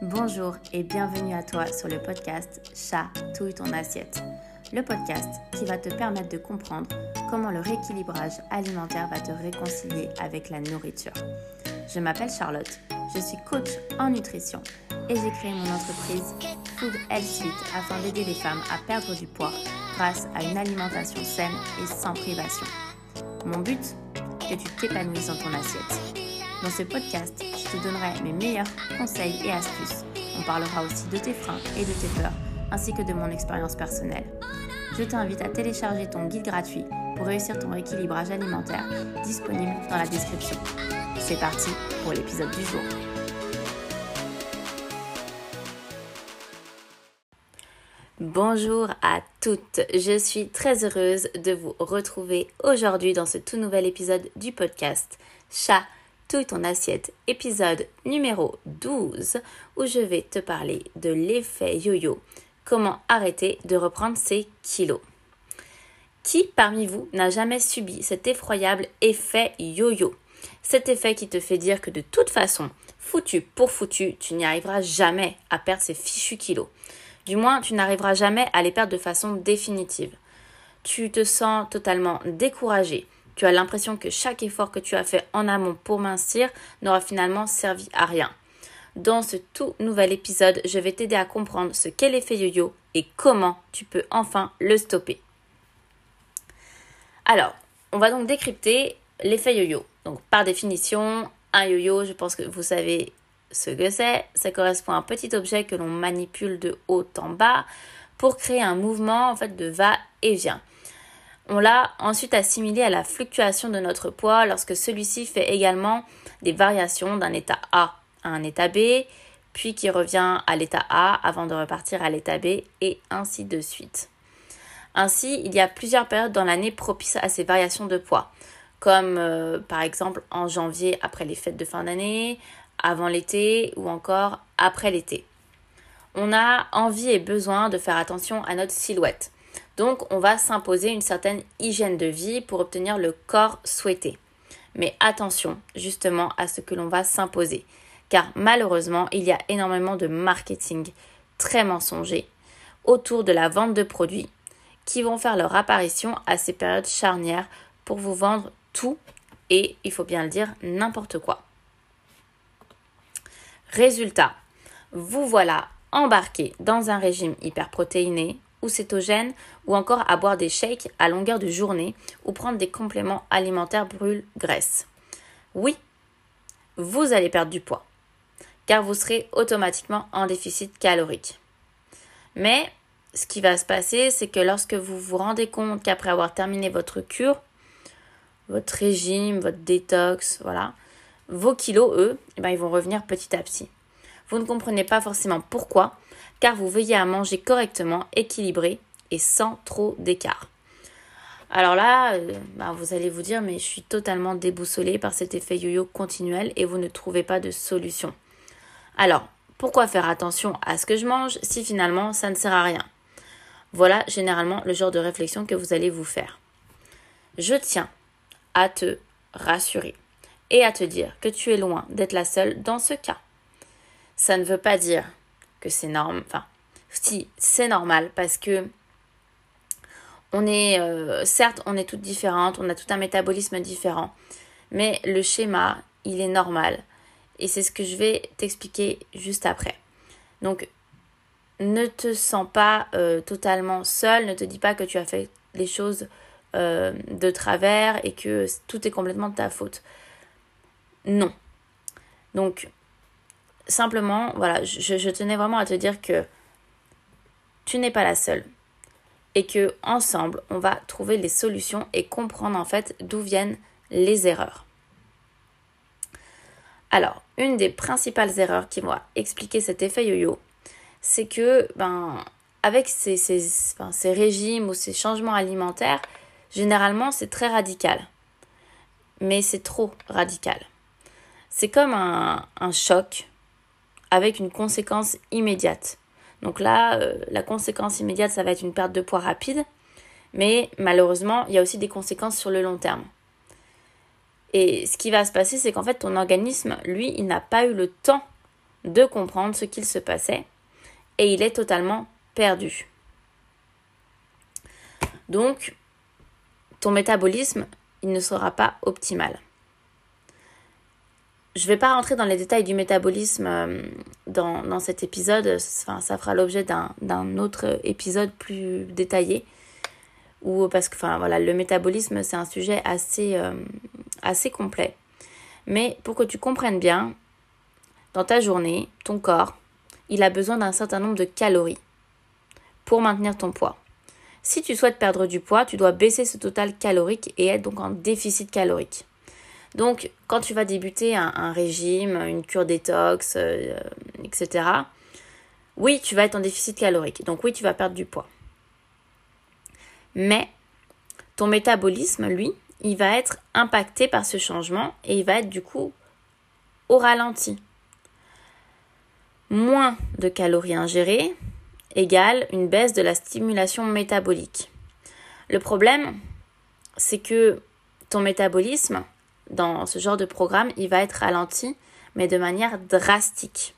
Bonjour et bienvenue à toi sur le podcast Chatouille ton assiette. Le podcast qui va te permettre de comprendre comment le rééquilibrage alimentaire va te réconcilier avec la nourriture. Je m'appelle Charlotte, je suis coach en nutrition et j'ai créé mon entreprise Food Health Suite afin d'aider les femmes à perdre du poids grâce à une alimentation saine et sans privation. Mon but Que tu t'épanouisses dans ton assiette. Dans ce podcast, je te donnerai mes meilleurs conseils et astuces. On parlera aussi de tes freins et de tes peurs, ainsi que de mon expérience personnelle. Je t'invite à télécharger ton guide gratuit pour réussir ton rééquilibrage alimentaire, disponible dans la description. C'est parti pour l'épisode du jour. Bonjour à toutes, je suis très heureuse de vous retrouver aujourd'hui dans ce tout nouvel épisode du podcast Chat Touille ton assiette, épisode numéro 12, où je vais te parler de l'effet yo-yo. Comment arrêter de reprendre ses kilos. Qui parmi vous n'a jamais subi cet effroyable effet yo-yo? Cet effet qui te fait dire que de toute façon, foutu pour foutu, tu n'y arriveras jamais à perdre ces fichus kilos. Du moins, tu n'arriveras jamais à les perdre de façon définitive. Tu te sens totalement découragé tu as l'impression que chaque effort que tu as fait en amont pour mincir n'aura finalement servi à rien. Dans ce tout nouvel épisode, je vais t'aider à comprendre ce qu'est l'effet yo-yo et comment tu peux enfin le stopper. Alors, on va donc décrypter l'effet yo-yo. Donc, par définition, un yo-yo, je pense que vous savez ce que c'est. Ça correspond à un petit objet que l'on manipule de haut en bas pour créer un mouvement en fait de va-et-vient. On l'a ensuite assimilé à la fluctuation de notre poids lorsque celui-ci fait également des variations d'un état A à un état B, puis qui revient à l'état A avant de repartir à l'état B, et ainsi de suite. Ainsi, il y a plusieurs périodes dans l'année propices à ces variations de poids, comme euh, par exemple en janvier après les fêtes de fin d'année, avant l'été ou encore après l'été. On a envie et besoin de faire attention à notre silhouette. Donc on va s'imposer une certaine hygiène de vie pour obtenir le corps souhaité. Mais attention justement à ce que l'on va s'imposer, car malheureusement il y a énormément de marketing très mensonger autour de la vente de produits qui vont faire leur apparition à ces périodes charnières pour vous vendre tout et, il faut bien le dire, n'importe quoi. Résultat, vous voilà embarqué dans un régime hyperprotéiné ou cétogène ou encore à boire des shakes à longueur de journée ou prendre des compléments alimentaires brûle-graisse. Oui, vous allez perdre du poids car vous serez automatiquement en déficit calorique. Mais ce qui va se passer, c'est que lorsque vous vous rendez compte qu'après avoir terminé votre cure, votre régime, votre détox, voilà, vos kilos, eux, eh ben, ils vont revenir petit à petit. Vous ne comprenez pas forcément pourquoi, car vous veillez à manger correctement, équilibré et sans trop d'écart. Alors là, euh, bah, vous allez vous dire, mais je suis totalement déboussolée par cet effet yo-yo continuel et vous ne trouvez pas de solution. Alors, pourquoi faire attention à ce que je mange si finalement ça ne sert à rien? Voilà généralement le genre de réflexion que vous allez vous faire. Je tiens à te rassurer et à te dire que tu es loin d'être la seule dans ce cas. Ça ne veut pas dire que c'est normal. Enfin, si, c'est normal parce que on est, euh, certes, on est toutes différentes, on a tout un métabolisme différent, mais le schéma, il est normal. Et c'est ce que je vais t'expliquer juste après. Donc, ne te sens pas euh, totalement seule, ne te dis pas que tu as fait les choses euh, de travers et que tout est complètement de ta faute. Non. Donc, simplement, voilà, je, tenais vraiment à te dire que tu n'es pas la seule et que ensemble, on va trouver les solutions et comprendre en fait d'où viennent les erreurs. Alors, une des principales erreurs qui va expliquer cet effet yo-yo, c'est que ben avec ces, régimes ou ces changements alimentaires, généralement c'est très radical. Mais c'est trop radical. C'est comme un choc avec une conséquence immédiate. Donc là, euh, la conséquence immédiate, ça va être une perte de poids rapide, mais malheureusement, il y a aussi des conséquences sur le long terme. Et ce qui va se passer, c'est qu'en fait, ton organisme, lui, il n'a pas eu le temps de comprendre ce qu'il se passait et il est totalement perdu. Donc, ton métabolisme, il ne sera pas optimal. Je ne vais pas rentrer dans les détails du métabolisme euh, dans, cet épisode, ça fera l'objet d'un autre épisode plus détaillé. Ou parce que voilà, le métabolisme, c'est un sujet assez, euh, assez complet. Mais pour que tu comprennes bien, dans ta journée, ton corps, il a besoin d'un certain nombre de calories pour maintenir ton poids. Si tu souhaites perdre du poids, tu dois baisser ce total calorique et être donc en déficit calorique. Donc, quand tu vas débuter un, régime, une cure détox, euh, etc., oui, tu vas être en déficit calorique. Donc, oui, tu vas perdre du poids. Mais ton métabolisme, lui, il va être impacté par ce changement et il va être du coup au ralenti. Moins de calories ingérées, égale une baisse de la stimulation métabolique. Le problème, c'est que ton métabolisme, dans ce genre de programme, il va être ralenti, mais de manière drastique.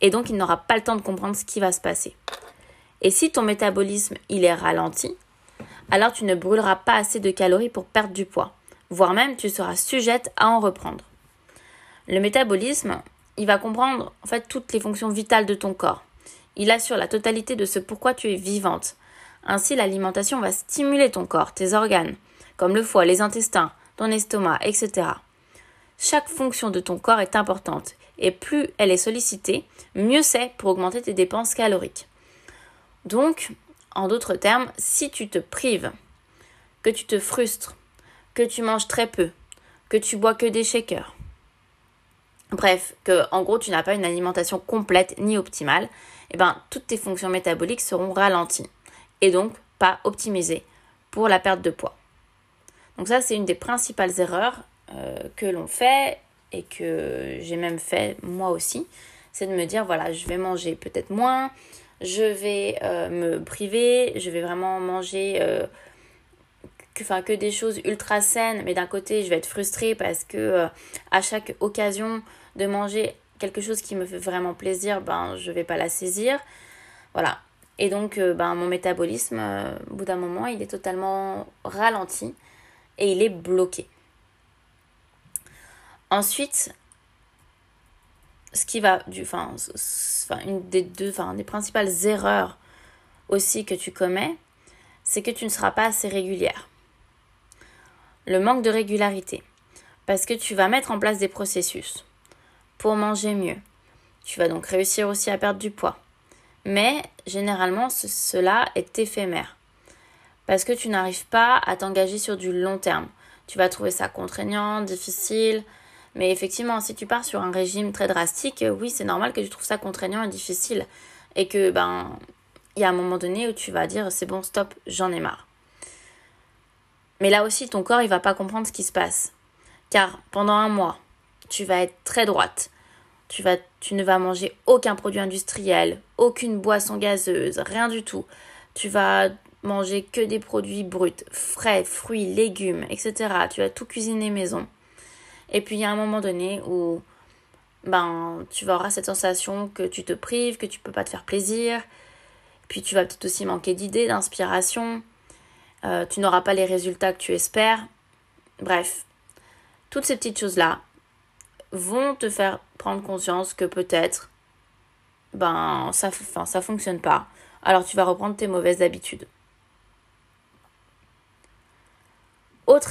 Et donc, il n'aura pas le temps de comprendre ce qui va se passer. Et si ton métabolisme, il est ralenti, alors tu ne brûleras pas assez de calories pour perdre du poids, voire même tu seras sujette à en reprendre. Le métabolisme, il va comprendre en fait toutes les fonctions vitales de ton corps. Il assure la totalité de ce pourquoi tu es vivante. Ainsi, l'alimentation va stimuler ton corps, tes organes, comme le foie, les intestins, ton estomac, etc. Chaque fonction de ton corps est importante, et plus elle est sollicitée, mieux c'est pour augmenter tes dépenses caloriques. Donc, en d'autres termes, si tu te prives, que tu te frustres, que tu manges très peu, que tu bois que des shakers, bref, que en gros tu n'as pas une alimentation complète ni optimale, eh ben, toutes tes fonctions métaboliques seront ralenties et donc pas optimisées pour la perte de poids. Donc ça, c'est une des principales erreurs euh, que l'on fait et que j'ai même fait moi aussi, c'est de me dire, voilà, je vais manger peut-être moins, je vais euh, me priver, je vais vraiment manger euh, que, que des choses ultra saines, mais d'un côté, je vais être frustrée parce que à chaque occasion de manger quelque chose qui me fait vraiment plaisir, ben je vais pas la saisir. Voilà. Et donc ben mon métabolisme au bout d'un moment, il est totalement ralenti et il est bloqué. Ensuite, ce qui va du enfin, une des deux enfin des principales erreurs aussi que tu commets, c'est que tu ne seras pas assez régulière. Le manque de régularité parce que tu vas mettre en place des processus pour manger mieux. Tu vas donc réussir aussi à perdre du poids. Mais généralement, cela est éphémère. Parce que tu n'arrives pas à t'engager sur du long terme. Tu vas trouver ça contraignant, difficile. Mais effectivement, si tu pars sur un régime très drastique, oui, c'est normal que tu trouves ça contraignant et difficile. Et que, ben, il y a un moment donné où tu vas dire c'est bon, stop, j'en ai marre. Mais là aussi, ton corps, il va pas comprendre ce qui se passe. Car pendant un mois, tu vas être très droite. Tu, vas, tu ne vas manger aucun produit industriel, aucune boisson gazeuse, rien du tout. Tu vas manger que des produits bruts, frais, fruits, légumes, etc. Tu vas tout cuisiner maison. Et puis il y a un moment donné où ben, tu vas avoir cette sensation que tu te prives, que tu peux pas te faire plaisir. Puis tu vas peut-être aussi manquer d'idées, d'inspiration. Euh, tu n'auras pas les résultats que tu espères. Bref, toutes ces petites choses-là, vont te faire prendre conscience que peut-être ben ça enfin, ça fonctionne pas. Alors tu vas reprendre tes mauvaises habitudes.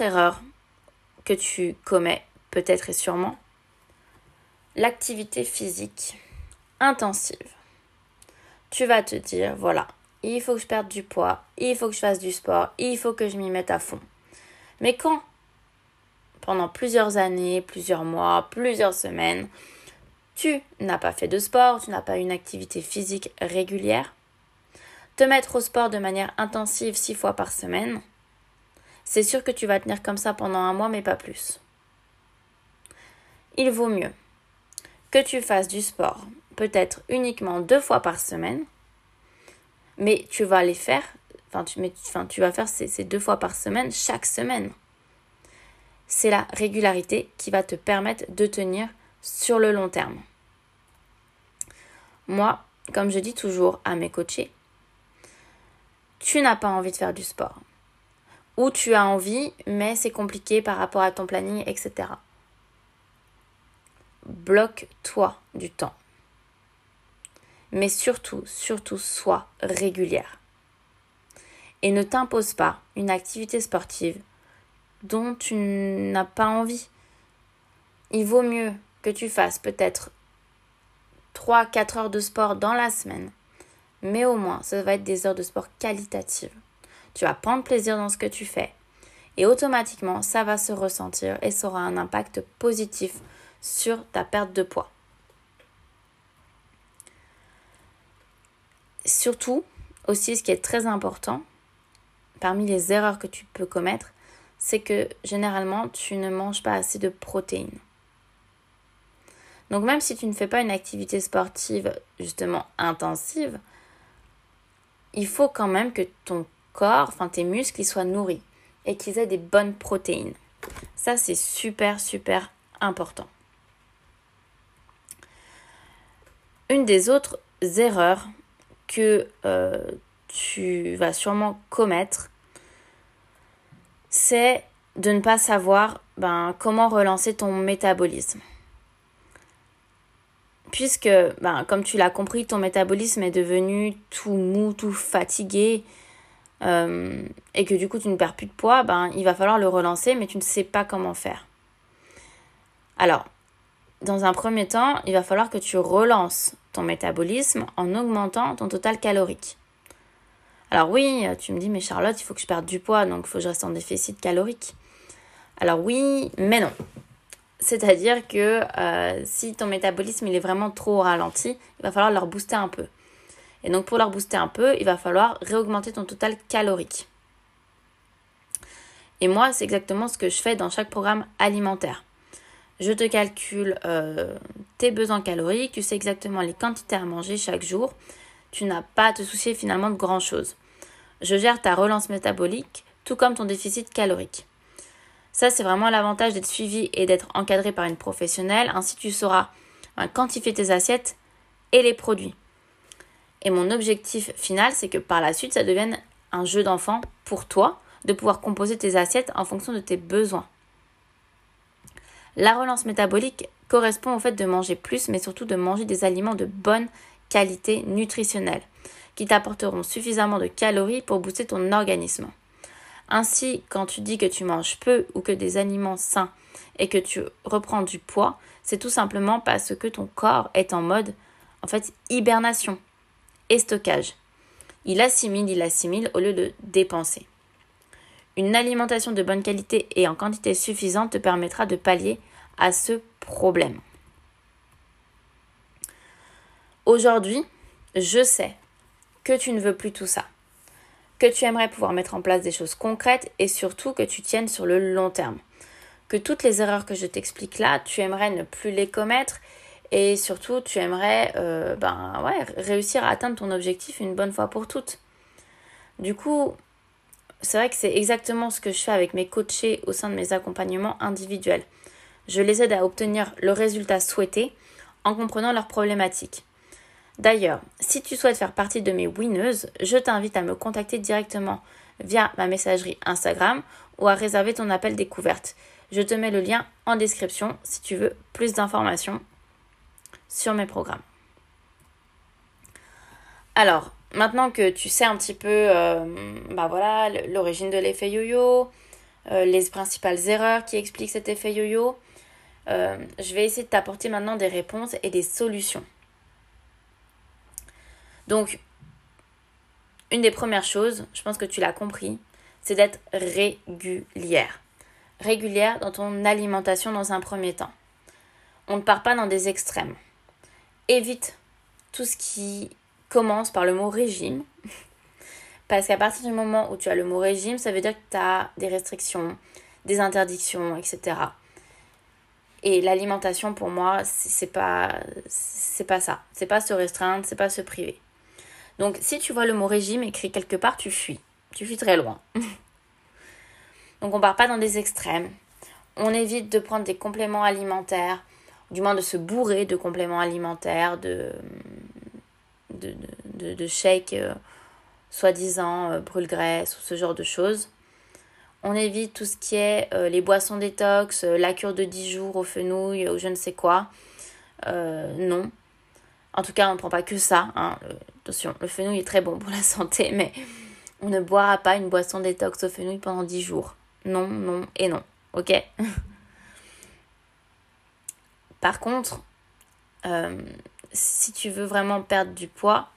Erreur que tu commets peut-être et sûrement, l'activité physique intensive. Tu vas te dire voilà, il faut que je perde du poids, il faut que je fasse du sport, il faut que je m'y mette à fond. Mais quand pendant plusieurs années, plusieurs mois, plusieurs semaines, tu n'as pas fait de sport, tu n'as pas une activité physique régulière, te mettre au sport de manière intensive six fois par semaine, c'est sûr que tu vas tenir comme ça pendant un mois, mais pas plus. Il vaut mieux que tu fasses du sport peut-être uniquement deux fois par semaine, mais tu vas les faire, enfin tu, vas faire ces deux fois par semaine chaque semaine c'est la régularité qui va te permettre de tenir sur le long terme. moi, comme je dis toujours à mes coachés, tu n'as pas envie de faire du sport. Ou tu as envie, mais c'est compliqué par rapport à ton planning, etc. Bloque-toi du temps. Mais surtout, surtout, sois régulière. Et ne t'impose pas une activité sportive dont tu n'as pas envie. Il vaut mieux que tu fasses peut-être 3-4 heures de sport dans la semaine, mais au moins ça va être des heures de sport qualitatives. Tu vas prendre plaisir dans ce que tu fais et automatiquement ça va se ressentir et ça aura un impact positif sur ta perte de poids. Surtout, aussi ce qui est très important, parmi les erreurs que tu peux commettre, c'est que généralement tu ne manges pas assez de protéines. Donc même si tu ne fais pas une activité sportive justement intensive, il faut quand même que ton corps, enfin tes muscles, ils soient nourris et qu'ils aient des bonnes protéines. Ça, c'est super, super important. Une des autres erreurs que euh, tu vas sûrement commettre, c'est de ne pas savoir ben, comment relancer ton métabolisme puisque, ben, comme tu l'as compris, ton métabolisme est devenu tout mou, tout fatigué, euh, et que du coup tu ne perds plus de poids, ben, il va falloir le relancer, mais tu ne sais pas comment faire. Alors, dans un premier temps, il va falloir que tu relances ton métabolisme en augmentant ton total calorique. Alors oui, tu me dis, mais Charlotte, il faut que je perde du poids, donc il faut que je reste en déficit calorique. Alors oui, mais non. C'est-à-dire que euh, si ton métabolisme est vraiment trop ralenti, il va falloir leur booster un peu. Et donc pour leur booster un peu, il va falloir réaugmenter ton total calorique. Et moi, c'est exactement ce que je fais dans chaque programme alimentaire. Je te calcule euh, tes besoins caloriques, tu sais exactement les quantités à manger chaque jour. Tu n'as pas à te soucier finalement de grand-chose. Je gère ta relance métabolique, tout comme ton déficit calorique. Ça, c'est vraiment l'avantage d'être suivi et d'être encadré par une professionnelle. Ainsi, tu sauras ben, quantifier tes assiettes et les produits. Et mon objectif final, c'est que par la suite, ça devienne un jeu d'enfant pour toi de pouvoir composer tes assiettes en fonction de tes besoins. La relance métabolique correspond au fait de manger plus, mais surtout de manger des aliments de bonne qualité nutritionnelle, qui t'apporteront suffisamment de calories pour booster ton organisme. Ainsi, quand tu dis que tu manges peu ou que des aliments sains et que tu reprends du poids, c'est tout simplement parce que ton corps est en mode, en fait, hibernation et stockage. Il assimile, il assimile au lieu de dépenser. Une alimentation de bonne qualité et en quantité suffisante te permettra de pallier à ce problème. Aujourd'hui, je sais que tu ne veux plus tout ça que tu aimerais pouvoir mettre en place des choses concrètes et surtout que tu tiennes sur le long terme. Que toutes les erreurs que je t'explique là, tu aimerais ne plus les commettre et surtout tu aimerais euh, ben, ouais, réussir à atteindre ton objectif une bonne fois pour toutes. Du coup, c'est vrai que c'est exactement ce que je fais avec mes coachés au sein de mes accompagnements individuels. Je les aide à obtenir le résultat souhaité en comprenant leurs problématiques. D'ailleurs, si tu souhaites faire partie de mes winneuses, je t'invite à me contacter directement via ma messagerie Instagram ou à réserver ton appel découverte. Je te mets le lien en description si tu veux plus d'informations sur mes programmes. Alors, maintenant que tu sais un petit peu euh, bah voilà, l'origine de l'effet yo-yo, euh, les principales erreurs qui expliquent cet effet yo-yo, euh, je vais essayer de t'apporter maintenant des réponses et des solutions. Donc, une des premières choses, je pense que tu l'as compris, c'est d'être régulière. Régulière dans ton alimentation dans un premier temps. On ne part pas dans des extrêmes. Évite tout ce qui commence par le mot régime. Parce qu'à partir du moment où tu as le mot régime, ça veut dire que tu as des restrictions, des interdictions, etc. Et l'alimentation, pour moi, c'est pas, c'est pas ça. C'est pas se restreindre, c'est pas se priver. Donc si tu vois le mot régime écrit quelque part, tu fuis. Tu fuis très loin. Donc on part pas dans des extrêmes. On évite de prendre des compléments alimentaires, du moins de se bourrer de compléments alimentaires, de de, de, de euh, soi-disant euh, brûle-graisse ou ce genre de choses. On évite tout ce qui est euh, les boissons détox, la cure de 10 jours au fenouil ou je ne sais quoi. non. En tout cas, on ne prend pas que ça. Hein. attention, le fenouil est très bon pour la santé, mais on ne boira pas une boisson détox au fenouil pendant 10 jours. Non, non et non. Ok? Par contre, euh, si tu veux vraiment perdre du poids,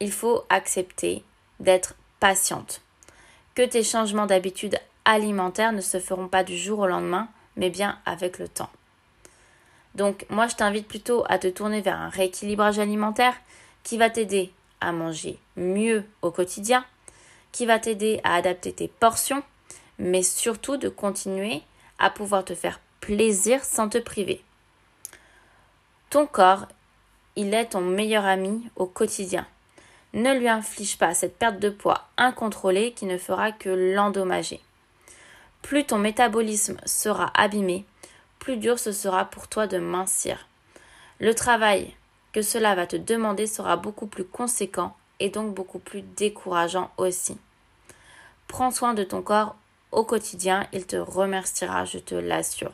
il faut accepter d'être patiente. Que tes changements d'habitude alimentaire ne se feront pas du jour au lendemain, mais bien avec le temps. Donc moi je t'invite plutôt à te tourner vers un rééquilibrage alimentaire qui va t'aider à manger mieux au quotidien, qui va t'aider à adapter tes portions, mais surtout de continuer à pouvoir te faire plaisir sans te priver. Ton corps, il est ton meilleur ami au quotidien. Ne lui inflige pas cette perte de poids incontrôlée qui ne fera que l'endommager. Plus ton métabolisme sera abîmé, plus dur ce sera pour toi de mincir. Le travail que cela va te demander sera beaucoup plus conséquent et donc beaucoup plus décourageant aussi. Prends soin de ton corps au quotidien, il te remerciera, je te l'assure.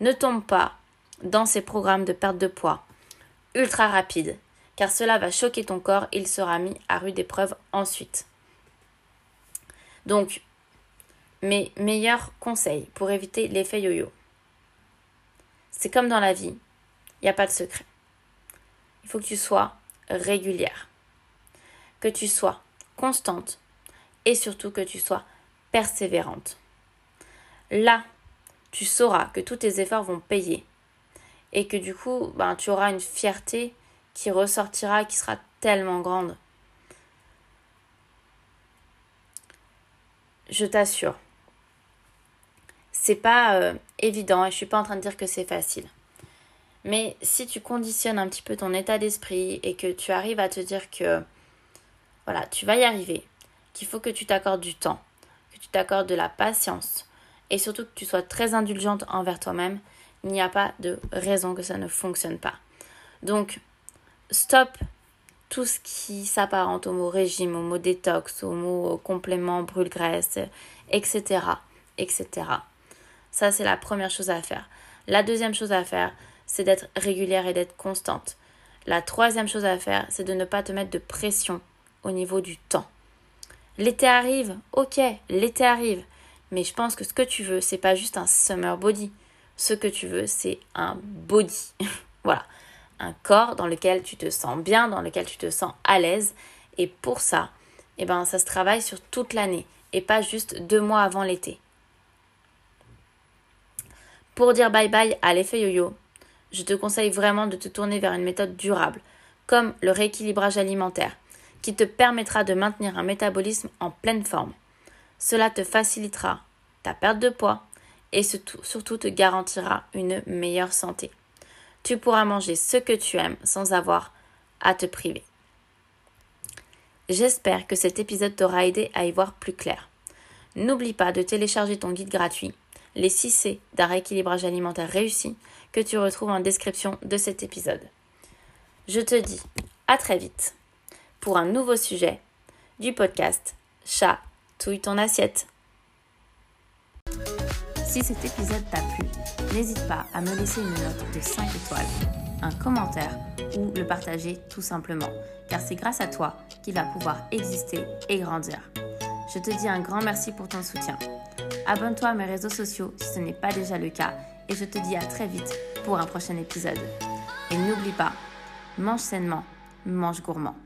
Ne tombe pas dans ces programmes de perte de poids ultra rapides, car cela va choquer ton corps et il sera mis à rude épreuve ensuite. Donc, mes meilleurs conseils pour éviter l'effet yo-yo. C'est comme dans la vie, il n'y a pas de secret. Il faut que tu sois régulière, que tu sois constante et surtout que tu sois persévérante. Là, tu sauras que tous tes efforts vont payer et que du coup, ben, tu auras une fierté qui ressortira, qui sera tellement grande. Je t'assure, c'est pas euh, évident et je suis pas en train de dire que c'est facile. Mais si tu conditionnes un petit peu ton état d'esprit et que tu arrives à te dire que voilà, tu vas y arriver, qu'il faut que tu t'accordes du temps, que tu t'accordes de la patience et surtout que tu sois très indulgente envers toi-même, il n'y a pas de raison que ça ne fonctionne pas. Donc, stop tout ce qui s'apparente au mot régime, au mot détox, au mot complément, brûle-graisse, etc., etc. Ça, c'est la première chose à faire. La deuxième chose à faire, c'est d'être régulière et d'être constante. La troisième chose à faire, c'est de ne pas te mettre de pression au niveau du temps. L'été arrive, ok, l'été arrive, mais je pense que ce que tu veux, c'est pas juste un summer body ce que tu veux, c'est un body. voilà, un corps dans lequel tu te sens bien, dans lequel tu te sens à l'aise. Et pour ça, eh ben, ça se travaille sur toute l'année et pas juste deux mois avant l'été. Pour dire bye bye à l'effet yo-yo, je te conseille vraiment de te tourner vers une méthode durable, comme le rééquilibrage alimentaire, qui te permettra de maintenir un métabolisme en pleine forme. Cela te facilitera ta perte de poids, et surtout te garantira une meilleure santé. Tu pourras manger ce que tu aimes sans avoir à te priver. J'espère que cet épisode t'aura aidé à y voir plus clair. N'oublie pas de télécharger ton guide gratuit, les 6 C d'un rééquilibrage alimentaire réussi, que tu retrouves en description de cet épisode. Je te dis à très vite pour un nouveau sujet du podcast Chat, touille ton assiette. Si cet épisode t'a plu, n'hésite pas à me laisser une note de 5 étoiles, un commentaire ou le partager tout simplement, car c'est grâce à toi qu'il va pouvoir exister et grandir. Je te dis un grand merci pour ton soutien. Abonne-toi à mes réseaux sociaux si ce n'est pas déjà le cas et je te dis à très vite pour un prochain épisode. Et n'oublie pas, mange sainement, mange gourmand.